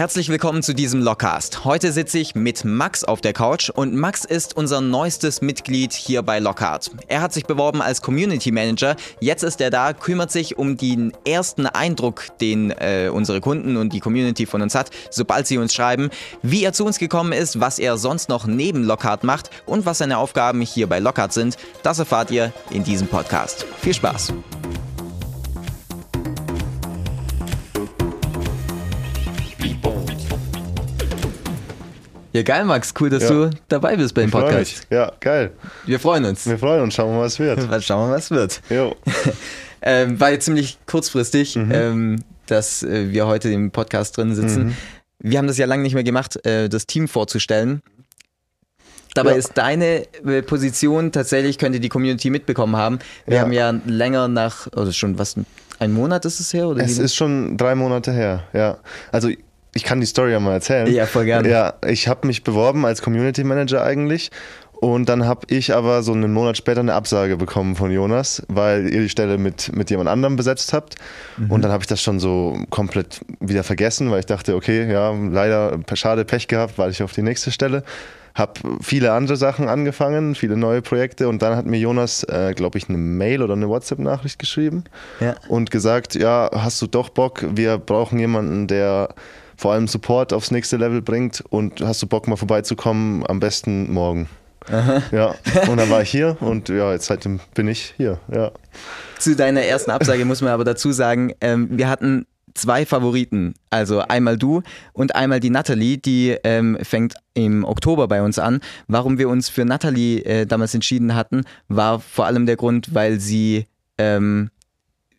Herzlich willkommen zu diesem Lockcast. Heute sitze ich mit Max auf der Couch und Max ist unser neuestes Mitglied hier bei Lockhart. Er hat sich beworben als Community Manager. Jetzt ist er da, kümmert sich um den ersten Eindruck, den äh, unsere Kunden und die Community von uns hat, sobald sie uns schreiben, wie er zu uns gekommen ist, was er sonst noch neben Lockhart macht und was seine Aufgaben hier bei Lockhart sind. Das erfahrt ihr in diesem Podcast. Viel Spaß! Ja, geil, Max. Cool, dass Ja. du dabei bist beim Podcast. Ja, geil. Wir freuen uns. Wir freuen uns. Schauen wir mal, was wird. Mal schauen wir, was wird. Jo. Ähm, war jetzt ziemlich kurzfristig, Mhm. ähm, dass äh, wir heute im Podcast drin sitzen. Mhm. Wir haben das ja lange nicht mehr gemacht, äh, das Team vorzustellen. Dabei Ja. ist deine äh, Position tatsächlich, könnte die Community mitbekommen haben. Wir Ja. haben ja länger nach, oder schon was, ein Monat ist es her? Oder Es ist schon drei Monate her. Ja. Also, ich kann die Story ja mal erzählen. Ja, voll gerne. Ja, ich habe mich beworben als Community Manager eigentlich. Und dann habe ich aber so einen Monat später eine Absage bekommen von Jonas, weil ihr die Stelle mit, mit jemand anderem besetzt habt. Mhm. Und dann habe ich das schon so komplett wieder vergessen, weil ich dachte, okay, ja, leider schade Pech gehabt, weil ich auf die nächste Stelle. Habe viele andere Sachen angefangen, viele neue Projekte und dann hat mir Jonas, äh, glaube ich, eine Mail oder eine WhatsApp-Nachricht geschrieben Ja. und gesagt, ja, hast du doch Bock, wir brauchen jemanden, der vor allem Support aufs nächste Level bringt und hast du Bock mal vorbeizukommen, am besten morgen. Ja, und dann war ich hier und ja, jetzt seitdem bin ich hier, ja. Zu deiner ersten Absage muss man aber dazu sagen, ähm, wir hatten zwei Favoriten. Also einmal du und einmal die Natalie, die ähm, fängt im Oktober bei uns an. Warum wir uns für Natalie äh, damals entschieden hatten, war vor allem der Grund, weil sie ähm,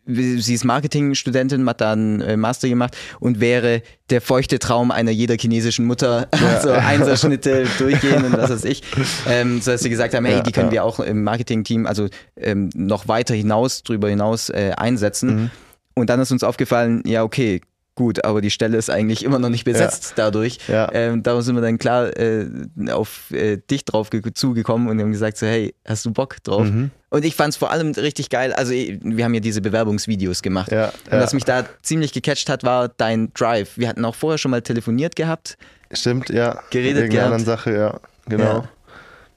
sie ist Marketingstudentin, hat dann äh, Master gemacht und wäre der feuchte Traum einer jeder chinesischen Mutter, also Einserschnitte durchgehen und was weiß ich. Ähm, so dass sie gesagt haben, hey, Ja, die können ja. wir auch im Marketingteam, also ähm, noch weiter hinaus, drüber hinaus äh, einsetzen. Mhm. Und dann ist uns aufgefallen, ja, okay, gut, aber die Stelle ist eigentlich immer noch nicht besetzt dadurch. Ja. Ähm, da sind wir dann klar äh, auf äh, dich drauf ge- zugekommen und haben gesagt so, hey, hast du Bock drauf? Mhm. Und ich fand es vor allem richtig geil, also wir haben ja diese Bewerbungsvideos gemacht. Ja, und ja. was mich da ziemlich gecatcht hat, war dein Drive. Wir hatten auch vorher schon mal telefoniert gehabt, Stimmt, ja. Geredet Wegen einer gehabt. Sache, ja, genau.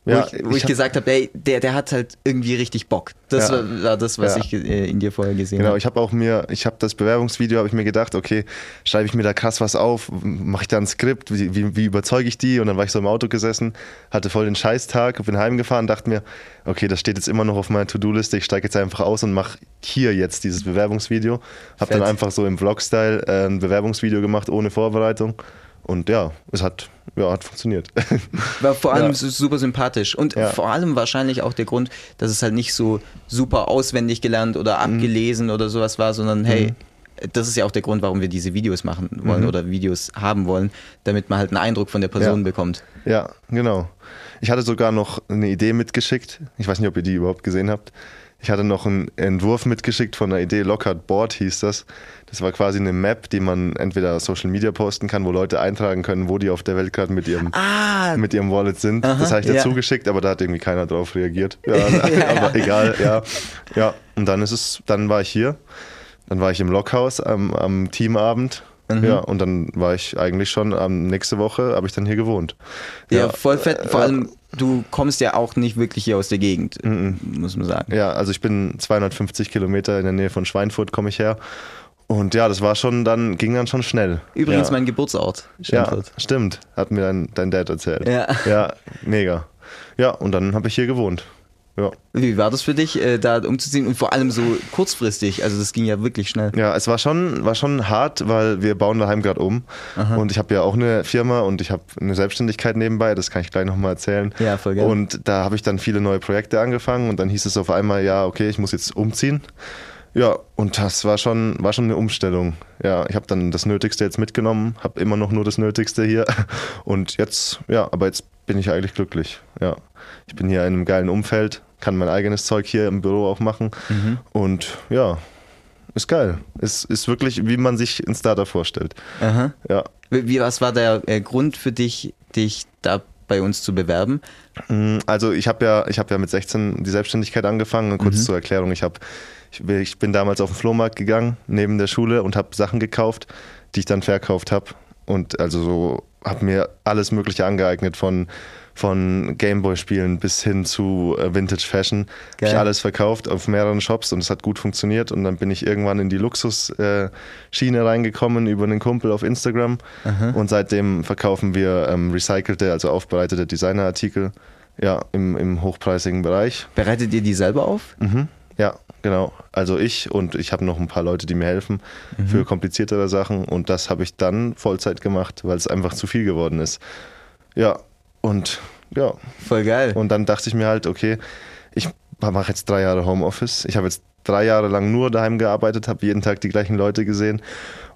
Wo Ja, ich, wo ich, hab- gesagt habe, hey, der, der hat halt irgendwie richtig Bock. Das Ja. war, das, was Ja. ich äh, in dir vorher gesehen Genau, habe. ich habe auch mir, ich habe das Bewerbungsvideo, habe ich mir gedacht, okay, schreibe ich mir da krass was auf, mache ich da ein Skript, wie, wie, wie überzeuge ich die? Und dann war ich so im Auto gesessen, hatte voll den Scheißtag, bin heimgefahren, dachte mir, okay, das steht jetzt immer noch auf meiner To-Do-Liste, ich steige jetzt einfach aus und mache hier jetzt dieses Bewerbungsvideo. Habe dann einfach so im Vlog-Style äh, ein Bewerbungsvideo gemacht, ohne Vorbereitung. Und ja, es hat, ja, hat funktioniert. War vor allem Ja. su- super sympathisch. Und Ja. vor allem wahrscheinlich auch der Grund, dass es halt nicht so super auswendig gelernt oder Mhm. abgelesen oder sowas war, sondern hey, das ist ja auch der Grund, warum wir diese Videos machen wollen Mhm. oder Videos haben wollen, damit man halt einen Eindruck von der Person Ja. bekommt. Ja, genau. Ich hatte sogar noch eine Idee mitgeschickt. Ich weiß nicht, ob ihr die überhaupt gesehen habt. Ich hatte noch einen Entwurf mitgeschickt von einer Idee, Lockhart Board hieß das. Das war quasi eine Map, die man entweder Social Media posten kann, wo Leute eintragen können, wo die auf der Welt gerade mit ihrem, Ah, mit ihrem Wallet sind. Aha, das habe ich ja. dazu geschickt, aber da hat irgendwie keiner drauf reagiert. Ja, aber egal, ja. Ja, und dann ist es, dann war ich hier. Dann war ich im Lockhaus am, am Teamabend. Mhm. Ja, und dann war ich eigentlich schon am nächste Woche, habe ich dann hier gewohnt. ja, voll fett. Vor ja. allem, du kommst ja auch nicht wirklich hier aus der Gegend, muss man sagen. Ja, also ich bin 250 Kilometer in der Nähe von Schweinfurt, komme ich her. Und ja, das war schon dann, ging dann schon schnell. Übrigens ja. mein Geburtsort, Ja, Schweinfurt. stimmt. Hat mir dein, dein Dad erzählt. Ja. Ja, mega. Ja, und dann habe ich hier gewohnt. Ja. Wie war das für dich, äh, da umzuziehen und vor allem so kurzfristig? Also das ging ja wirklich schnell. Ja, es war schon, war schon hart, weil wir bauen daheim gerade um. Und ich habe ja auch eine Firma und ich habe eine Selbstständigkeit nebenbei, das kann ich gleich nochmal erzählen. Ja, voll gerne. Und da habe ich dann viele neue Projekte angefangen und dann hieß es auf einmal, ja, okay, ich muss jetzt umziehen. Ja, und das war schon, war schon eine Umstellung. Ja, ich habe dann das Nötigste jetzt mitgenommen, habe immer noch nur das Nötigste hier. Und jetzt, ja, aber jetzt bin ich eigentlich glücklich. Ja, ich bin hier in einem geilen Umfeld, kann mein eigenes Zeug hier im Büro auch machen. Und ja, ist geil. Ist, ist wirklich, wie man sich ein Startup vorstellt. Aha. Ja. Wie, was war der äh, Grund für dich, dich da bei uns zu bewerben? Mm, Also ich habe ja, ich habe ja mit 16 die Selbstständigkeit angefangen. Und kurz zur Erklärung, ich habe, ich, bin- ich bin damals auf den Flohmarkt gegangen neben der Schule und habe Sachen gekauft, die ich dann verkauft habe. und also so habe mir alles Mögliche angeeignet von von Gameboy-Spielen bis hin zu äh, Vintage Fashion. Habe ich alles verkauft auf mehreren Shops und es hat gut funktioniert. Und dann bin ich irgendwann in die Luxus-Schiene äh, reingekommen über einen Kumpel auf Instagram. Aha. Und seitdem verkaufen wir ähm, recycelte, also aufbereitete Designerartikel ja, im, im hochpreisigen Bereich. Bereitet ihr die selber auf? Mhm. Ja, genau. Also ich und ich habe noch ein paar Leute, die mir helfen mhm. für kompliziertere Sachen. Und das habe ich dann Vollzeit gemacht, weil es einfach zu viel geworden ist. Ja, und ja. Voll geil. Und dann dachte ich mir halt, okay, ich mache jetzt drei Jahre Homeoffice. Ich habe jetzt drei Jahre lang nur daheim gearbeitet, habe jeden Tag die gleichen Leute gesehen.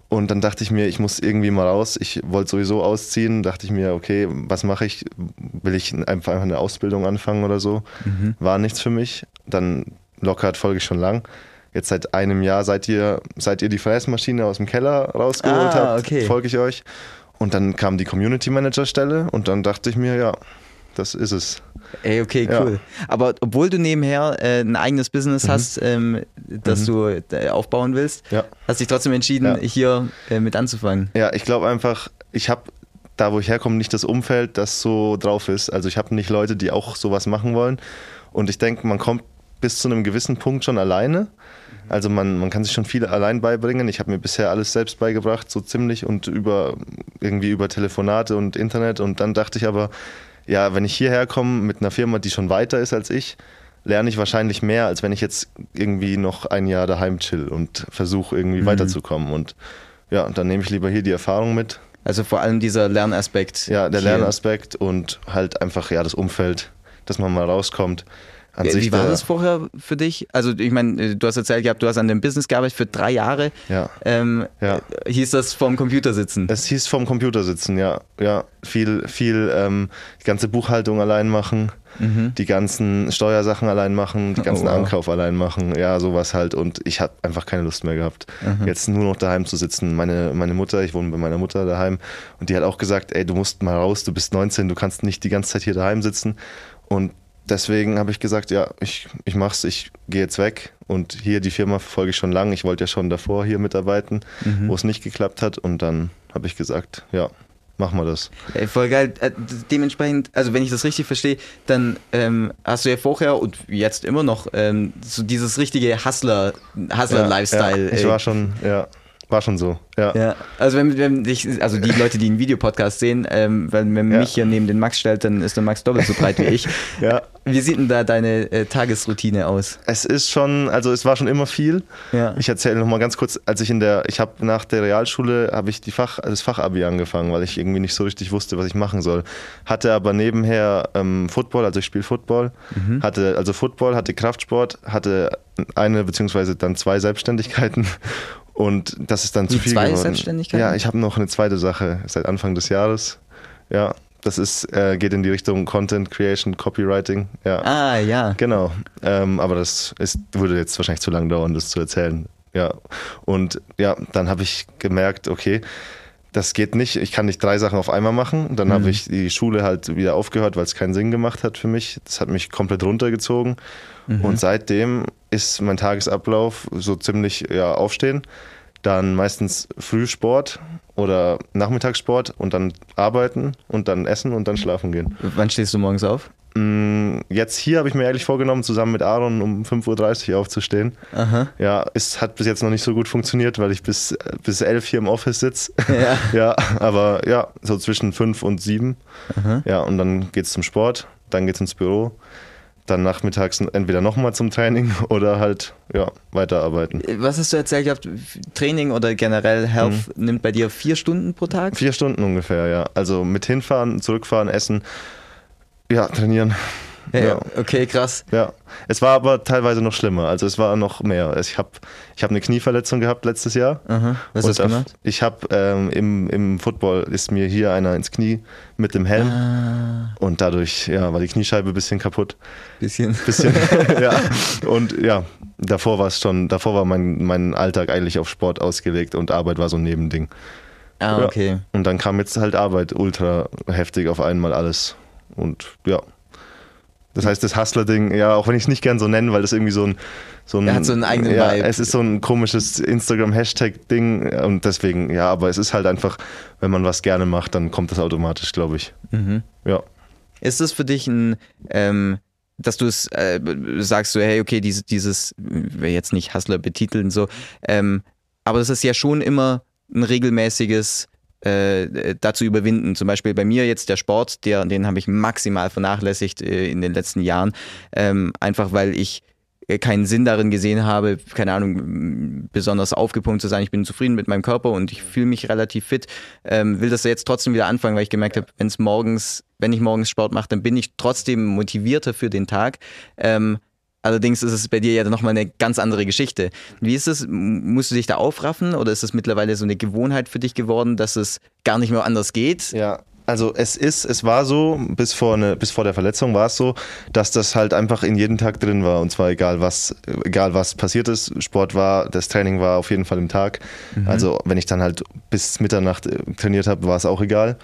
Und dann dachte ich mir, ich muss irgendwie mal raus. Ich wollte sowieso ausziehen. Dachte ich mir, okay, was mache ich? Will ich einfach eine Ausbildung anfangen oder so? Mhm. War nichts für mich. Dann Lockhart folge ich schon lang. Jetzt seit einem Jahr seid ihr, seit ihr die Fräsmaschine aus dem Keller rausgeholt ah, habt, okay. folge ich euch. Und dann kam die Community Manager Stelle und dann dachte ich mir, ja, das ist es. Ey, okay, cool. Ja. Aber obwohl du nebenher äh, ein eigenes Business mhm. hast, ähm, das mhm. du äh, aufbauen willst, ja. hast dich trotzdem entschieden, ja. hier äh, mit anzufangen. Ja, ich glaube einfach, ich habe da, wo ich herkomme, nicht das Umfeld, das so drauf ist. Also ich habe nicht Leute, die auch sowas machen wollen. Und ich denke, man kommt bis zu einem gewissen Punkt schon alleine. Also man, man kann sich schon viel allein beibringen. Ich habe mir bisher alles selbst beigebracht, so ziemlich und über irgendwie über Telefonate und Internet. Und dann dachte ich aber, ja, wenn ich hierher komme mit einer Firma, die schon weiter ist als ich, lerne ich wahrscheinlich mehr, als wenn ich jetzt irgendwie noch ein Jahr daheim chill und versuche irgendwie mhm. weiterzukommen. Und ja, dann nehme ich lieber hier die Erfahrung mit. Also vor allem dieser Lernaspekt. Ja, der hier. Lernaspekt und halt einfach ja das Umfeld, dass man mal rauskommt. An Wie sich war das vorher für dich? Also ich meine, äh, du hast erzählt gehabt, du hast an dem Business gearbeitet für drei Jahre. Ja. Ähm, ja. Hieß das vorm Computer sitzen? Es hieß vorm Computer sitzen, ja. Ja, viel, viel ähm, die ganze Buchhaltung allein machen, mhm. die ganzen Steuersachen allein machen, die ganzen oh, wow. Ankauf allein machen, ja, sowas halt. Und ich habe einfach keine Lust mehr gehabt, mhm. jetzt nur noch daheim zu sitzen. Meine, meine Mutter, ich wohne bei meiner Mutter daheim und die hat auch gesagt, ey, du musst mal raus, du bist 19, du kannst nicht die ganze Zeit hier daheim sitzen. Und deswegen habe ich gesagt, ja, ich, ich mach's, ich gehe jetzt weg. Und hier die Firma verfolge ich schon lange. Ich wollte ja schon davor hier mitarbeiten, mhm. wo es nicht geklappt hat. Und dann habe ich gesagt, ja, machen wir das. Ja, voll geil. Äh, dementsprechend, also wenn ich das richtig verstehe, dann ähm, hast du ja vorher und jetzt immer noch ähm, so dieses richtige Hustler, Hustler-Lifestyle. Ja, ja, ich war schon, ja. War schon so, ja. ja. Also wenn, wenn ich, also die Leute, die einen Videopodcast sehen, ähm, wenn man ja. mich hier neben den Max stellt, dann ist der Max doppelt so breit wie ich. ja. Wie sieht denn da deine äh, Tagesroutine aus? Es ist schon, also es war schon immer viel. Ja. Ich erzähle noch mal ganz kurz, als ich in der, ich habe nach der Realschule habe ich die Fach, das Fachabi angefangen, weil ich irgendwie nicht so richtig wusste, was ich machen soll. Hatte aber nebenher ähm, Football, also ich spiele Football, mhm. hatte also Football, hatte Kraftsport, hatte eine beziehungsweise dann zwei Selbstständigkeiten und das ist dann Die zu viel zwei geworden. Selbstständigkeiten? Ja, ich habe noch eine zweite Sache seit Anfang des Jahres. Ja, das ist, äh, geht in die Richtung Content Creation, Copywriting. Ja. Ah, ja. Genau. Ähm, aber das ist, würde jetzt wahrscheinlich zu lang dauern, das zu erzählen. Ja. Und ja, dann habe ich gemerkt, okay, das geht nicht. Ich kann nicht drei Sachen auf einmal machen. Dann mhm. habe ich die Schule halt wieder aufgehört, weil es keinen Sinn gemacht hat für mich. Das hat mich komplett runtergezogen. Mhm. Und seitdem ist mein Tagesablauf so ziemlich ja, aufstehen, dann meistens Frühsport oder Nachmittagssport und dann arbeiten und dann essen und dann schlafen gehen. Wann stehst du morgens auf? Mm, jetzt hier habe ich mir ehrlich vorgenommen, zusammen mit Aaron um 5.30 Uhr aufzustehen. Aha. Ja, es hat bis jetzt noch nicht so gut funktioniert, weil ich bis, bis 11 hier im Office sitze. Ja. ja, aber ja, so zwischen 5 und 7. Aha. Ja, und dann geht es zum Sport, dann geht es ins Büro dann nachmittags entweder nochmal zum Training oder halt ja, weiterarbeiten. Was hast du erzählt gehabt? Training oder generell Health mhm. nimmt bei dir vier Stunden pro Tag? Vier Stunden ungefähr, ja. Also mit hinfahren, zurückfahren, essen, ja, trainieren. Ja, ja. Okay, krass. Ja, es war aber teilweise noch schlimmer. Also es war noch mehr. Ich habe ich hab eine Knieverletzung gehabt letztes Jahr. Aha. Was hast du gemacht? Ich habe ähm, im, im Football ist mir hier einer ins Knie mit dem Helm ah. und dadurch ja, war die Kniescheibe ein bisschen kaputt. Bisschen. Bisschen, ja. Und ja, davor war es schon, davor war mein, mein Alltag eigentlich auf Sport ausgelegt und Arbeit war so ein Nebending. Ah, okay. Ja. Und dann kam jetzt halt Arbeit ultra heftig auf einmal alles. Und ja, Das heißt, das Hustler-Ding, ja, auch wenn ich es nicht gern so nenne, weil das irgendwie so ein. So ein er hat so einen eigenen ja, Vibe. Es ist so ein komisches Instagram-Hashtag-Ding und deswegen, ja, aber es ist halt einfach, wenn man was gerne macht, dann kommt das automatisch, glaube ich. Mhm. Ja. Ist es für dich ein, ähm, dass du es äh, sagst, so, hey, okay, dieses, dieses, will jetzt nicht Hustler betiteln, so, ähm, aber es ist ja schon immer ein regelmäßiges äh, dazu überwinden. Zum Beispiel bei mir jetzt der Sport, der, den habe ich maximal vernachlässigt äh, in den letzten Jahren, ähm, einfach weil ich äh, keinen Sinn darin gesehen habe, keine Ahnung, besonders aufgepumpt zu sein. Ich bin zufrieden mit meinem Körper und ich fühle mich relativ fit. Ähm, will das jetzt trotzdem wieder anfangen, weil ich gemerkt habe, wenn es morgens, wenn ich morgens Sport mache, dann bin ich trotzdem motivierter für den Tag. Ähm, Allerdings ist es bei dir ja nochmal eine ganz andere Geschichte. Wie ist es? Musst du dich da aufraffen oder ist es mittlerweile so eine Gewohnheit für dich geworden, dass es gar nicht mehr anders geht? Ja, also es ist, es war so, bis vor, eine, bis vor der Verletzung war es so, dass das halt einfach in jeden Tag drin war. Und zwar egal was, egal was passiert ist. Sport war, das Training war auf jeden Fall im Tag. Mhm. Also wenn ich dann halt bis Mitternacht äh, trainiert habe, war es auch egal.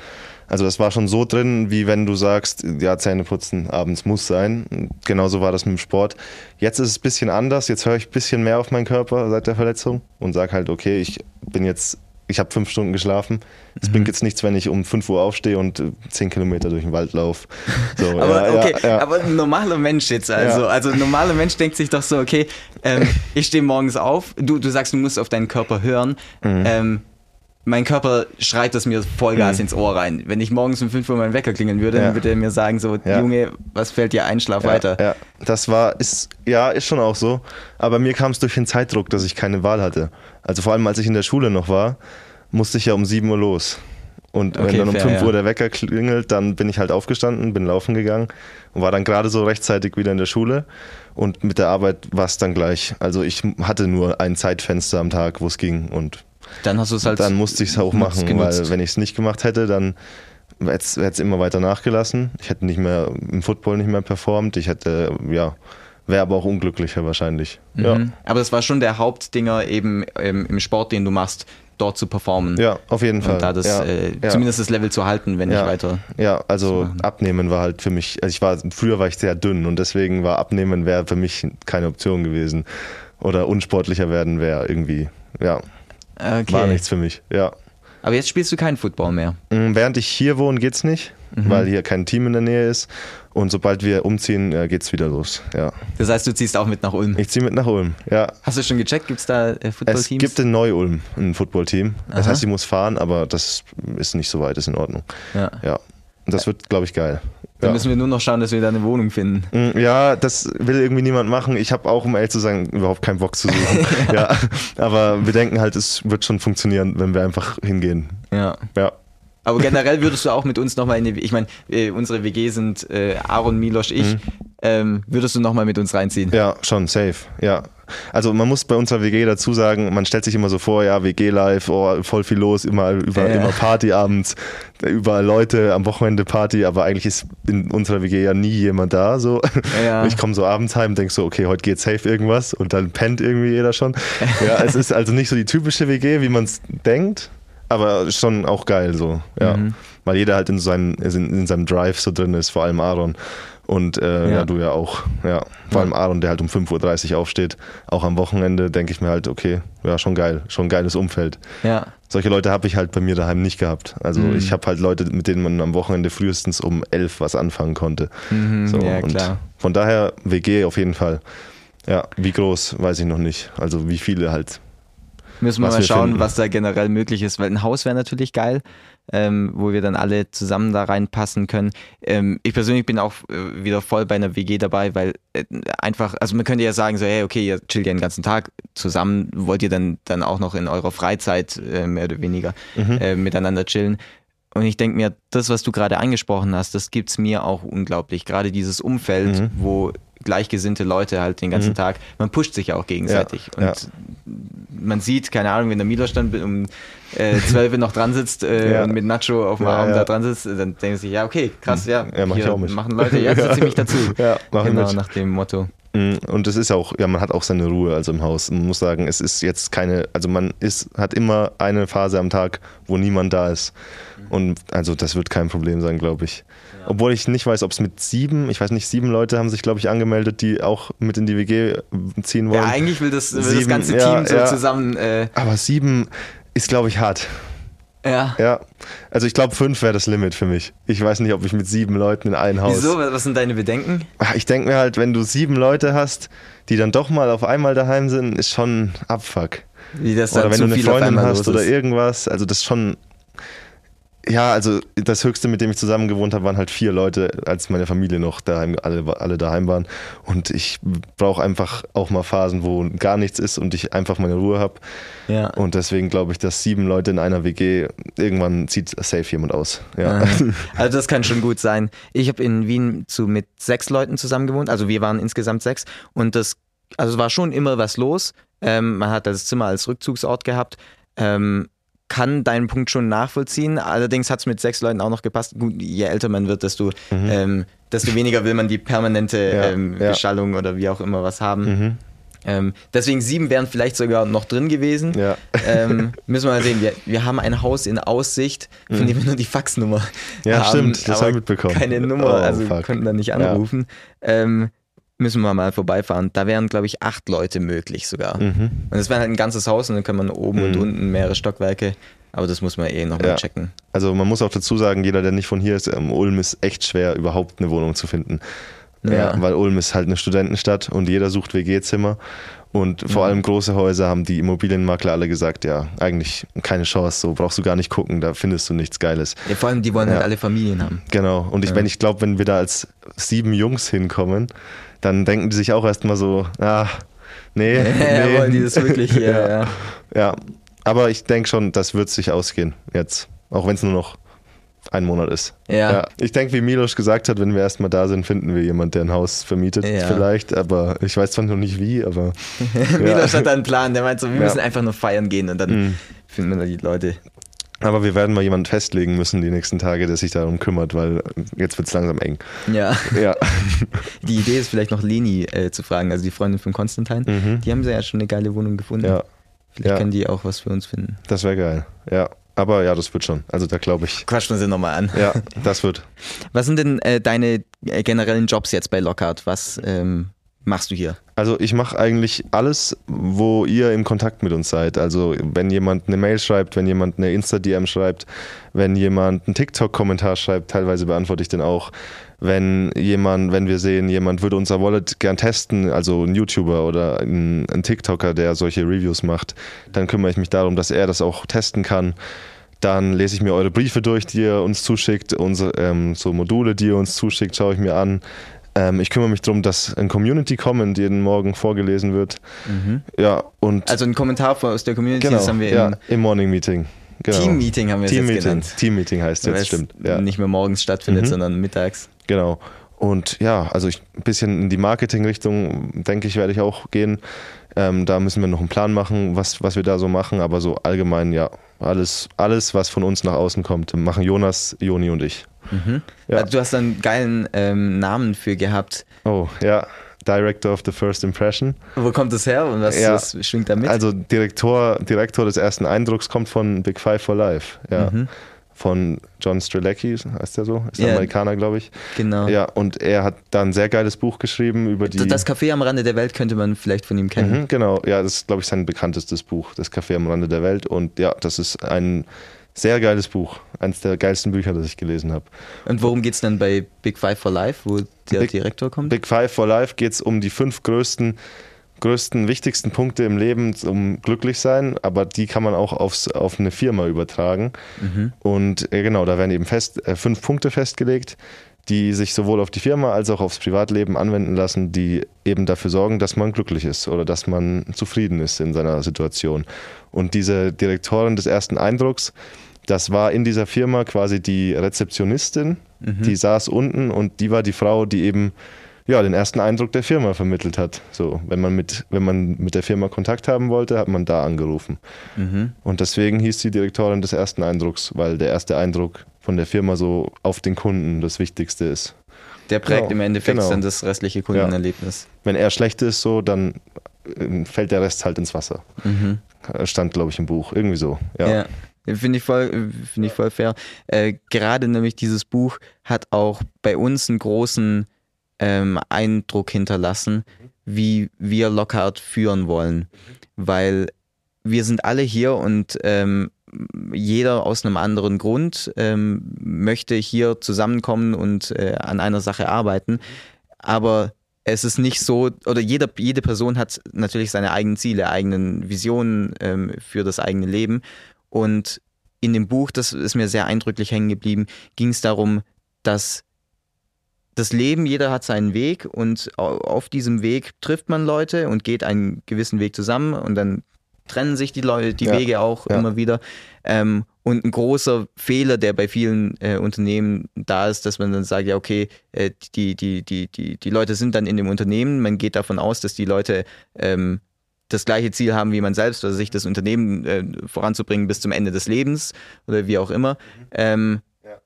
Also das war schon so drin, wie wenn du sagst, ja, Zähne putzen abends muss sein. Genauso war das mit dem Sport. Jetzt ist es ein bisschen anders. Jetzt höre ich ein bisschen mehr auf meinen Körper seit der Verletzung und sage halt, okay, ich bin jetzt, ich habe fünf Stunden geschlafen. Es mhm. bringt jetzt nichts, wenn ich um 5 Uhr aufstehe und äh, zehn Kilometer durch den Wald laufe. So, aber, ja, okay, ja, aber ein normaler Mensch jetzt also. Also ein normaler Mensch denkt sich doch so, okay, ähm, ich stehe morgens auf, du, du sagst, du musst auf deinen Körper hören. Mhm. Ähm, mein Körper schreit das mir Vollgas mhm. ins Ohr rein. Wenn ich morgens um 5 Uhr meinen Wecker klingeln würde, ja. dann würde er mir sagen, so, ja. Junge, was fällt dir ein, schlaf ja, weiter. Ja, das war, ist, ja, ist schon auch so. Aber mir kam es durch den Zeitdruck, dass ich keine Wahl hatte. Also vor allem, als ich in der Schule noch war, musste ich ja um 7 Uhr los. Und okay, wenn dann um fair, 5 Uhr der Wecker klingelt, dann bin ich halt aufgestanden, bin laufen gegangen und war dann gerade so rechtzeitig wieder in der Schule. Und mit der Arbeit war es dann gleich. Also ich hatte nur ein Zeitfenster am Tag, wo es ging und dann hast du es halt. Dann musste ich es auch machen, genutzt. weil wenn ich es nicht gemacht hätte, dann hätte es immer weiter nachgelassen. Ich hätte nicht mehr im Football nicht mehr performt. Ich hätte, ja, wäre aber auch unglücklicher wahrscheinlich. Mhm. Ja. Aber das war schon der Hauptdinger eben im, im Sport, den du machst, dort zu performen. Ja, auf jeden Fall. Und da das, ja, äh, ja. zumindest das Level zu halten, wenn ja, nicht weiter. Ja, also abnehmen war halt für mich, also ich war, früher war ich sehr dünn und deswegen war abnehmen wäre für mich keine Option gewesen. Oder unsportlicher werden wäre irgendwie, ja, Okay. War nichts für mich, ja. Aber jetzt spielst du keinen Football mehr? Mm, während ich hier wohne, geht's nicht, mhm. weil hier kein Team in der Nähe ist. Und sobald wir umziehen, geht's wieder los. Ja. Das heißt, du ziehst auch mit nach Ulm? Ich ziehe mit nach Ulm, ja. Hast du schon gecheckt? Gibt es da äh, Footballteams? Es gibt in Neu-Ulm ein Footballteam. Das heißt, ich muss fahren, aber das ist nicht so weit, ist in Ordnung. Ja. ja. Und das wird, glaube ich, geil. Dann ja. müssen wir nur noch schauen, dass wir da eine Wohnung finden. Mm, ja, das will irgendwie niemand machen. Ich habe auch, um ehrlich zu sagen, überhaupt keinen Bock zu suchen. ja. Aber wir denken halt, es wird schon funktionieren, wenn wir einfach hingehen. Ja. Ja. Aber generell würdest du auch mit uns nochmal in die, ich meine, äh, unsere WG sind äh, Aaron, Milosch, ich. Mhm. Ähm, würdest du nochmal mit uns reinziehen? Ja, schon, safe. Ja, also man muss bei unserer WG dazu sagen, man stellt sich immer so vor, ja, WG live, oh, voll viel los, immer, über, ja. immer Party abends, überall Leute, am Wochenende Party, aber eigentlich ist in unserer WG ja nie jemand da. So. Ja. Ich komme so abends heim, denke so, okay, heute geht safe irgendwas und dann pennt irgendwie jeder schon. Ja, es ist also nicht so die typische WG, wie man es denkt, aber schon auch geil so, ja. Mhm. Weil jeder halt in seinem, in, in seinem Drive so drin ist, vor allem Aaron. Und äh, ja. ja. du ja auch. Ja. Vor allem Aaron, der halt um 5.30 Uhr aufsteht. Auch am Wochenende denke ich mir halt, okay, ja, schon geil, schon ein geiles Umfeld. Ja. Solche Leute habe ich halt bei mir daheim nicht gehabt. Also mhm. ich habe halt Leute, mit denen man am Wochenende frühestens um 11 was anfangen konnte. Mhm, so, ja, klar. von daher WG auf jeden Fall. Ja, wie groß, weiß ich noch nicht. Also wie viele halt. Müssen wir mal schauen, finden. was da generell möglich ist, weil ein Haus wäre natürlich geil ähm, wo wir dann alle zusammen da reinpassen können. Ähm, ich persönlich bin auch äh, wieder voll bei einer WG dabei, weil äh, einfach, also man könnte ja sagen, so, hey, okay, ihr chillt ja den ganzen Tag zusammen, wollt ihr dann, dann auch noch in eurer Freizeit äh, mehr oder weniger mhm. Äh, miteinander chillen. Und ich denke mir, das, was du gerade angesprochen hast, das gibt es mir auch unglaublich. Gerade dieses Umfeld, mhm. wo gleichgesinnte Leute halt den ganzen mhm. Tag, man pusht sich ja auch gegenseitig. Ja, und ja. man sieht, keine Ahnung, wenn der Milos dann um äh, Zwölfe noch dran sitzt äh, Ja. und mit Nacho auf dem Ja, Arm ja. da dran sitzt, dann denken sie, ja, okay, krass, ja, Ja, mach ich hier auch mit. machen Leute, jetzt setze ich mich dazu. Ja, mach genau, nach dem Motto. Mm, Und es ist auch, ja, man hat auch seine Ruhe, also im Haus. Man muss sagen, es ist jetzt keine, also man ist, hat immer eine Phase am Tag, wo niemand da ist. Und also das wird kein Problem sein, glaube ich. Obwohl ich nicht weiß, ob es mit sieben, ich weiß nicht, sieben Leute haben sich, glaube ich, angemeldet, die auch mit in die WG ziehen wollen. Ja, eigentlich will das, will das Sieben, ganze ja, Team so ja. zusammen, äh, Aber sieben ist, glaube ich, hart. ja. Ja, also ich glaube, fünf wäre das Limit für mich. Ich weiß nicht, ob ich mit sieben Leuten in ein Haus. Wieso? Was sind deine Bedenken? Ah, Ich denke mir halt, wenn du sieben Leute hast, die dann doch mal auf einmal daheim sind, ist schon Abfuck. Wie das Oder dann wenn zu du eine Freundin hast oder irgendwas. Also das ist schon. Ja, also das Höchste, mit dem ich zusammen gewohnt habe, waren halt vier Leute, als meine Familie noch daheim, alle, alle daheim waren. Und ich brauche einfach auch mal Phasen, wo gar nichts ist und ich einfach meine Ruhe habe. Ja. Und deswegen glaube ich, dass sieben Leute in einer WG, irgendwann zieht safe jemand aus. Ja. Also das kann schon gut sein. Ich habe in Wien zu, mit sechs Leuten zusammen gewohnt, also wir waren insgesamt sechs und das, also es war schon immer was los. Ähm, man hat das Zimmer als Rückzugsort gehabt. Ähm, kann deinen Punkt schon nachvollziehen. Allerdings hat es mit sechs Leuten auch noch gepasst. Gut, je älter man wird, desto, ähm, desto weniger will man die permanente Mhm. Ja, ähm, ja. Beschallung oder wie auch immer was haben. Mhm. Ähm, deswegen sieben wären vielleicht sogar noch drin gewesen. Ja. Ähm, müssen wir mal sehen. Wir, wir haben ein Haus in Aussicht, von dem wir nur die Faxnummer Mhm. Ja, haben. stimmt, das aber hab ich mitbekommen. Keine Nummer, Oh, also wir fuck. konnten da nicht anrufen. Ähm, müssen wir mal vorbeifahren. Da wären, glaube ich, acht Leute möglich sogar. Mhm. Und das wäre halt ein ganzes Haus und dann kann man oben und Mhm. unten mehrere Stockwerke. Aber das muss man eh nochmal Ja. checken. Also man muss auch dazu sagen, jeder, der nicht von hier ist, ähm, Ulm ist echt schwer, überhaupt eine Wohnung zu finden. Ja. Ja. weil Ulm ist halt eine Studentenstadt und jeder sucht WG-Zimmer. Und vor allem große Häuser haben die Immobilienmakler alle gesagt, ja, eigentlich keine Chance, so brauchst du gar nicht gucken, da findest du nichts Geiles. Ja, vor allem, die wollen halt Ja. alle Familien haben. Genau. Und ich, Ja. wenn ich glaube, wenn wir da als sieben Jungs hinkommen, dann denken die sich auch erstmal so, ah, nee, Ja, nee. wollen die das wirklich? Ja, Ja. ja. Ja, aber ich denke schon, das wird sich ausgehen jetzt. Auch wenn es nur noch ein Monat ist. Ja. Ich denke, wie Milos gesagt hat, wenn wir erstmal da sind, finden wir jemanden, der ein Haus vermietet. Ja. Vielleicht, aber ich weiß zwar noch nicht wie, aber. Milos hat da einen Plan, der meint so, wir Ja. müssen einfach nur feiern gehen und dann Mhm. finden wir da die Leute. Aber wir werden mal jemanden festlegen müssen die nächsten Tage, der sich darum kümmert, weil jetzt wird es langsam eng. Ja. Ja. Die Idee ist vielleicht noch Leni äh, zu fragen, also die Freundin von Konstantin. Mhm. Die haben ja schon eine geile Wohnung gefunden. Ja, Vielleicht Ja. können die auch was für uns finden. das wäre geil. Ja. Aber ja, das wird schon. Also da glaube ich. Quatschen sie nochmal an. Ja, das wird. Was sind denn äh, deine äh, generellen Jobs jetzt bei Lockhart? Was ähm, machst du hier? Also ich mache eigentlich alles, wo ihr im Kontakt mit uns seid. Also wenn jemand eine Mail schreibt, wenn jemand eine Insta-DM schreibt, wenn jemand einen TikTok-Kommentar schreibt, teilweise beantworte ich den auch. Wenn jemand, wenn wir sehen, jemand würde unser Wallet gern testen, also ein YouTuber oder ein, ein TikToker, der solche Reviews macht, dann kümmere ich mich darum, dass er das auch testen kann. Dann lese ich mir eure Briefe durch, die ihr uns zuschickt, unsere ähm, so Module, die ihr uns zuschickt, schaue ich mir an. Ähm, ich kümmere mich darum, dass ein Community Comment jeden Morgen vorgelesen wird. Ja, und Also ein Kommentar aus der Community, genau, das haben wir ja, im im Morning Meeting. Genau. Team-Meeting haben wir es jetzt Team-Meeting. genannt. Team-Meeting heißt Weil jetzt, stimmt. Ja. nicht mehr morgens stattfindet, Mhm. sondern mittags. Genau. Und ja, also ich, ein bisschen in die Marketing-Richtung, denke ich, werde ich auch gehen. Ähm, da müssen wir noch einen Plan machen, was, was wir da so machen. Aber so allgemein, ja, alles, alles, was von uns nach außen kommt, machen Jonas, Joni und ich. Ja. Also du hast einen geilen ähm, Namen für gehabt. Oh, ja. Director of the First Impression. Wo kommt das her und was, Ja. was schwingt da mit? Also Direktor, Direktor des ersten Eindrucks kommt von Big Five for Life. Ja. Mhm. Von John Strzelecki, heißt der so? Ist Ja. Amerikaner, glaube ich. genau. Ja, und er hat da ein sehr geiles Buch geschrieben über die. Das Café am Rande der Welt könnte man vielleicht von ihm kennen. Mhm, genau, ja, das ist, glaube ich, sein bekanntestes Buch, Das Café am Rande der Welt. Und ja, das ist ein sehr geiles Buch. Eines der geilsten Bücher, das ich gelesen habe. Und worum geht es denn bei Big Five for Life, wo der Big- Direktor kommt? Big Five for Life geht es um die fünf größten, größten, wichtigsten Punkte im Leben zum Glücklichsein, aber die kann man auch aufs, auf eine Firma übertragen. Mhm. Und äh, genau, da werden eben fest, äh, fünf Punkte festgelegt, die sich sowohl auf die Firma als auch aufs Privatleben anwenden lassen, die eben dafür sorgen, dass man glücklich ist oder dass man zufrieden ist in seiner Situation. Und diese Direktorin des ersten Eindrucks, das war in dieser Firma quasi die Rezeptionistin, die saß unten und die war die Frau, die eben ja, den ersten Eindruck der Firma vermittelt hat. So, wenn man mit, wenn man mit der Firma Kontakt haben wollte, hat man da angerufen. Mhm. Und deswegen hieß sie Direktorin des ersten Eindrucks, weil der erste Eindruck von der Firma so auf den Kunden das Wichtigste ist. Der prägt genau, im Endeffekt genau. dann das restliche Kundenerlebnis. Ja. Wenn er schlecht ist, so, dann äh, fällt der Rest halt ins Wasser. Mhm. Stand, glaube ich, im Buch. Irgendwie so. Ja. ja. Finde ich voll, finde ich voll fair. Äh, gerade nämlich dieses Buch hat auch bei uns einen großen ähm, Eindruck hinterlassen, wie wir Lockhart führen wollen. Weil wir sind alle hier und ähm, jeder aus einem anderen Grund ähm, möchte hier zusammenkommen und äh, an einer Sache arbeiten. Aber es ist nicht so, oder jeder, jede Person hat natürlich seine eigenen Ziele, eigenen Visionen ähm, für das eigene Leben. Und in dem Buch, das ist mir sehr eindrücklich hängen geblieben, ging es darum, dass das Leben, jeder hat seinen Weg und auf diesem Weg trifft man Leute und geht einen gewissen Weg zusammen und dann trennen sich die Leute, die ja, Wege auch ja. immer wieder. Ähm, und ein großer Fehler, der bei vielen äh, Unternehmen da ist, dass man dann sagt, ja, okay, äh, die, die, die, die, die Leute sind dann in dem Unternehmen, man geht davon aus, dass die Leute ähm, das gleiche Ziel haben wie man selbst, also sich das Unternehmen äh, voranzubringen bis zum Ende des Lebens oder wie auch immer. Mhm. Ähm,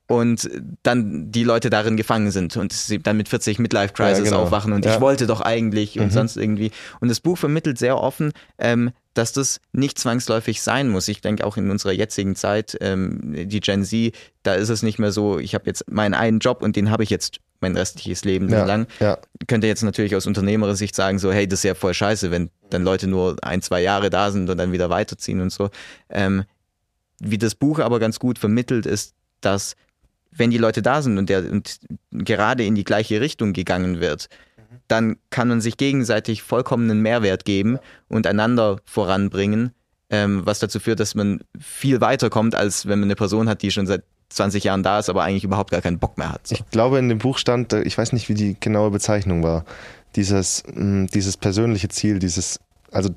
und dann die Leute darin gefangen sind und sie dann mit 40 Midlife Crisis ja, genau. aufwachen und ja. ich wollte doch eigentlich mhm. und sonst irgendwie. Und das Buch vermittelt sehr offen, ähm, dass das nicht zwangsläufig sein muss. Ich denke auch in unserer jetzigen Zeit, ähm, die Gen Z, da ist es nicht mehr so, ich habe jetzt meinen einen Job und den habe ich jetzt mein restliches Leben ja, lang. Ja. Könnte jetzt natürlich aus Unternehmersicht sagen, so, hey, das ist ja voll scheiße, wenn dann Leute nur ein, zwei Jahre da sind und dann wieder weiterziehen und so. Ähm, wie das Buch aber ganz gut vermittelt, ist, dass wenn die Leute da sind und, der, und gerade in die gleiche Richtung gegangen wird, dann kann man sich gegenseitig vollkommenen Mehrwert geben und einander voranbringen, ähm, was dazu führt, dass man viel weiterkommt, als wenn man eine Person hat, die schon seit 20 Jahren da ist, aber eigentlich überhaupt gar keinen Bock mehr hat. So. Ich glaube, in dem Buch stand, ich weiß nicht, wie die genaue Bezeichnung war, dieses, mm, dieses persönliche Ziel, dieses also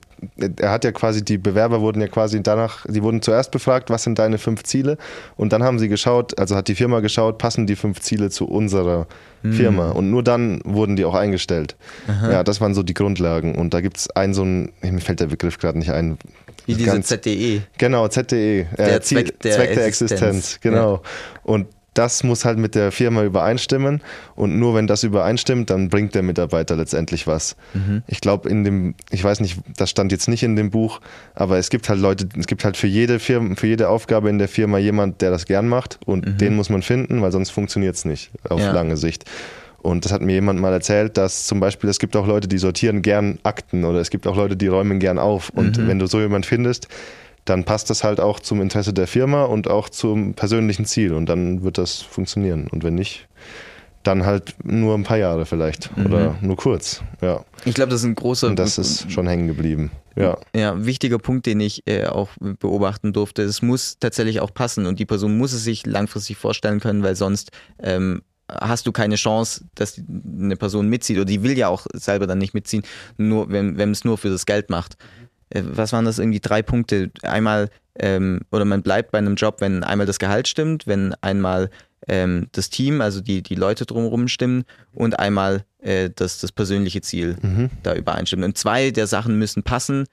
er hat ja quasi, die Bewerber wurden ja quasi danach, die wurden zuerst befragt, was sind deine fünf Ziele? Und dann haben sie geschaut, also hat die Firma geschaut, passen die fünf Ziele zu unserer mhm. Firma? Und nur dann wurden die auch eingestellt. Aha. Ja, das waren so die Grundlagen. Und da gibt es einen so ein, mir fällt der Begriff gerade nicht ein, wie diese ZDE. Genau, ZDE. Der äh, Zweck, der, Zweck der Existenz. Existenz genau. Ja. Und das muss halt mit der Firma übereinstimmen und nur wenn das übereinstimmt, dann bringt der Mitarbeiter letztendlich was. Mhm. Ich glaube in dem, ich weiß nicht, das stand jetzt nicht in dem Buch, aber es gibt halt Leute, es gibt halt für jede Firma, für jede Aufgabe in der Firma jemand, der das gern macht und mhm. den muss man finden, weil sonst funktioniert es nicht auf ja. lange Sicht. Und das hat mir jemand mal erzählt, dass zum Beispiel es gibt auch Leute, die sortieren gern Akten oder es gibt auch Leute, die räumen gern auf. Und mhm. wenn du so jemand findest, dann passt das halt auch zum Interesse der Firma und auch zum persönlichen Ziel und dann wird das funktionieren. Und wenn nicht, dann halt nur ein paar Jahre vielleicht mhm. oder nur kurz. Ja. Ich glaube, das ist ein großer. Und das ist schon hängen geblieben. Ja. Ja, wichtiger Punkt, den ich äh, auch beobachten durfte. Es muss tatsächlich auch passen und die Person muss es sich langfristig vorstellen können, weil sonst ähm, hast du keine Chance, dass eine Person mitzieht oder die will ja auch selber dann nicht mitziehen, nur wenn, wenn es nur für das Geld macht. Äh, was waren das irgendwie drei Punkte? Einmal, ähm, oder man bleibt bei einem Job, wenn einmal das Gehalt stimmt, wenn einmal ähm, das Team, also die, die Leute drumherum stimmen und einmal äh, das, das persönliche Ziel mhm. da übereinstimmen. Und zwei der Sachen müssen passen.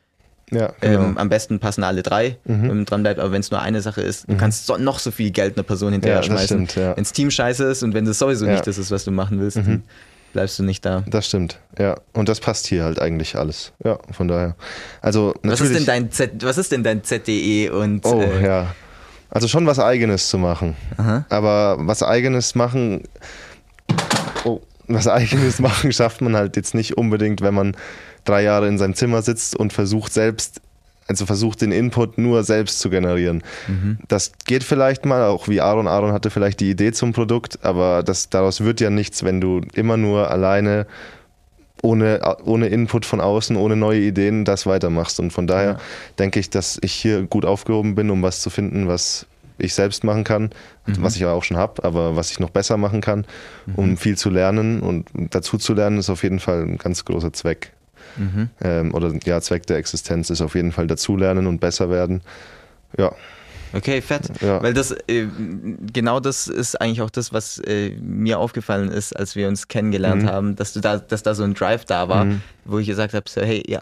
Ja, genau. ähm, am besten passen alle drei, mhm. wenn man dran bleibt, aber wenn es nur eine Sache ist, du mhm. kannst so, noch so viel Geld einer Person hinterher ja, schmeißen. ja. Wenn das Team scheiße ist und wenn das sowieso nicht das ist, was du machen willst, mhm bleibst du nicht da. Das stimmt, ja. Und das passt hier halt eigentlich alles. Ja, von daher. Also was ist denn dein Z, was ist denn dein ZDE und Oh, äh, ja. Also schon was eigenes zu machen. Aha. Aber was eigenes machen Oh, was eigenes machen schafft man halt jetzt nicht unbedingt, wenn man drei Jahre in seinem Zimmer sitzt und versucht selbst also versucht den Input nur selbst zu generieren. Mhm. Das geht vielleicht mal, auch wie Aaron. Aaron hatte vielleicht die Idee zum Produkt, aber das, daraus wird ja nichts, wenn du immer nur alleine ohne, ohne Input von außen, ohne neue Ideen das weitermachst. Und von daher ja. denke ich, dass ich hier gut aufgehoben bin, um was zu finden, was ich selbst machen kann, mhm. was ich aber auch schon habe, aber was ich noch besser machen kann, um mhm. viel zu lernen. Und dazu zu lernen ist auf jeden Fall ein ganz großer Zweck. Ähm, oder ja, Zweck der Existenz ist auf jeden Fall dazulernen und besser werden. Ja. Okay, fett. Ja. Weil das, äh, genau das ist eigentlich auch das, was äh, mir aufgefallen ist, als wir uns kennengelernt Mhm. haben, dass du da, dass da so ein Drive da war, wo ich gesagt habe, so, hey, ja,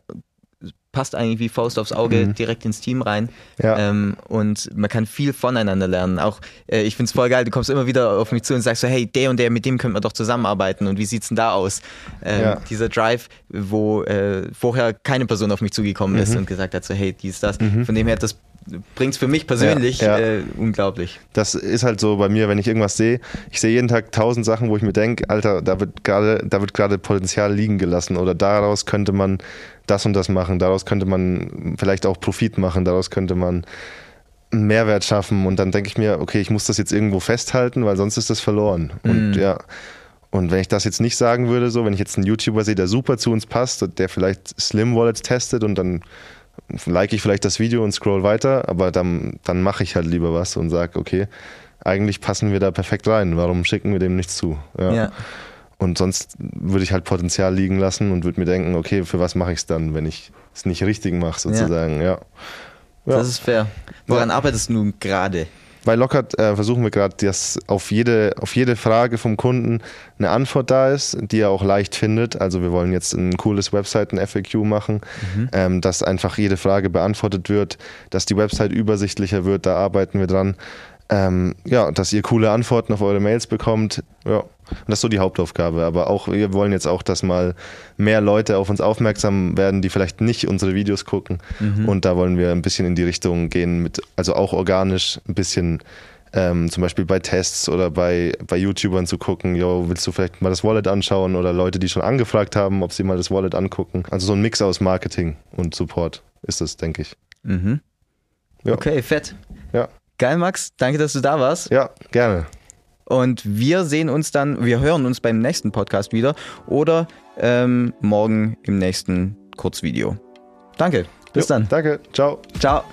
passt eigentlich wie Faust aufs Auge Mhm. direkt ins Team rein. Ja. Ähm, und man kann viel voneinander lernen. Auch äh, ich finde es voll geil, du kommst immer wieder auf mich zu und sagst so, hey, der und der, mit dem könnte man doch zusammenarbeiten und wie sieht's denn da aus? Ähm, Ja. Dieser Drive, wo äh, vorher keine Person auf mich zugekommen ist Mhm. und gesagt hat, so, hey, dies, das. Von dem her, das bringt es für mich persönlich Ja, ja. Äh, unglaublich. Das ist halt so bei mir, wenn ich irgendwas sehe. Ich sehe jeden Tag tausend Sachen, wo ich mir denke, Alter, da wird gerade, da wird gerade Potenzial liegen gelassen oder daraus könnte man das und das machen, daraus könnte man vielleicht auch Profit machen, daraus könnte man einen Mehrwert schaffen und dann denke ich mir, okay, ich muss das jetzt irgendwo festhalten, weil sonst ist das verloren. Und ja, und wenn ich das jetzt nicht sagen würde, so, wenn ich jetzt einen YouTuber sehe, der super zu uns passt und der vielleicht Slim Wallets testet und dann like ich vielleicht das Video und scroll weiter, aber dann, dann mache ich halt lieber was und sage, okay, eigentlich passen wir da perfekt rein, warum schicken wir dem nichts zu? Ja. Und sonst würde ich halt Potenzial liegen lassen und würde mir denken, okay, für was mache ich es dann, wenn ich es nicht richtig mache, sozusagen, ja. Ja. Das ist fair. Woran arbeitest du nun gerade? Bei Lockhart äh, versuchen wir gerade, dass auf jede, auf jede Frage vom Kunden eine Antwort da ist, die er auch leicht findet. Also wir wollen jetzt ein cooles Webseiten-FAQ machen, ähm, dass einfach jede Frage beantwortet wird, dass die Website übersichtlicher wird, da arbeiten wir dran. Ähm, ja, dass ihr coole Antworten auf eure Mails bekommt. Ja, und das ist so die Hauptaufgabe. Aber auch wir wollen jetzt auch, dass mal mehr Leute auf uns aufmerksam werden, die vielleicht nicht unsere Videos gucken. Und da wollen wir ein bisschen in die Richtung gehen, mit, also auch organisch ein bisschen ähm, zum Beispiel bei Tests oder bei, bei YouTubern zu gucken, yo, willst du vielleicht mal das Wallet anschauen oder Leute, die schon angefragt haben, ob sie mal das Wallet angucken. Also so ein Mix aus Marketing und Support ist das, denke ich. Mhm. Ja. Okay, fett. Geil, Max. Danke, dass du da warst. ja, gerne. Und wir sehen uns dann, wir hören uns beim nächsten Podcast wieder oder ähm, morgen im nächsten Kurzvideo. Danke. Bis Jo, dann. Danke, ciao. Ciao.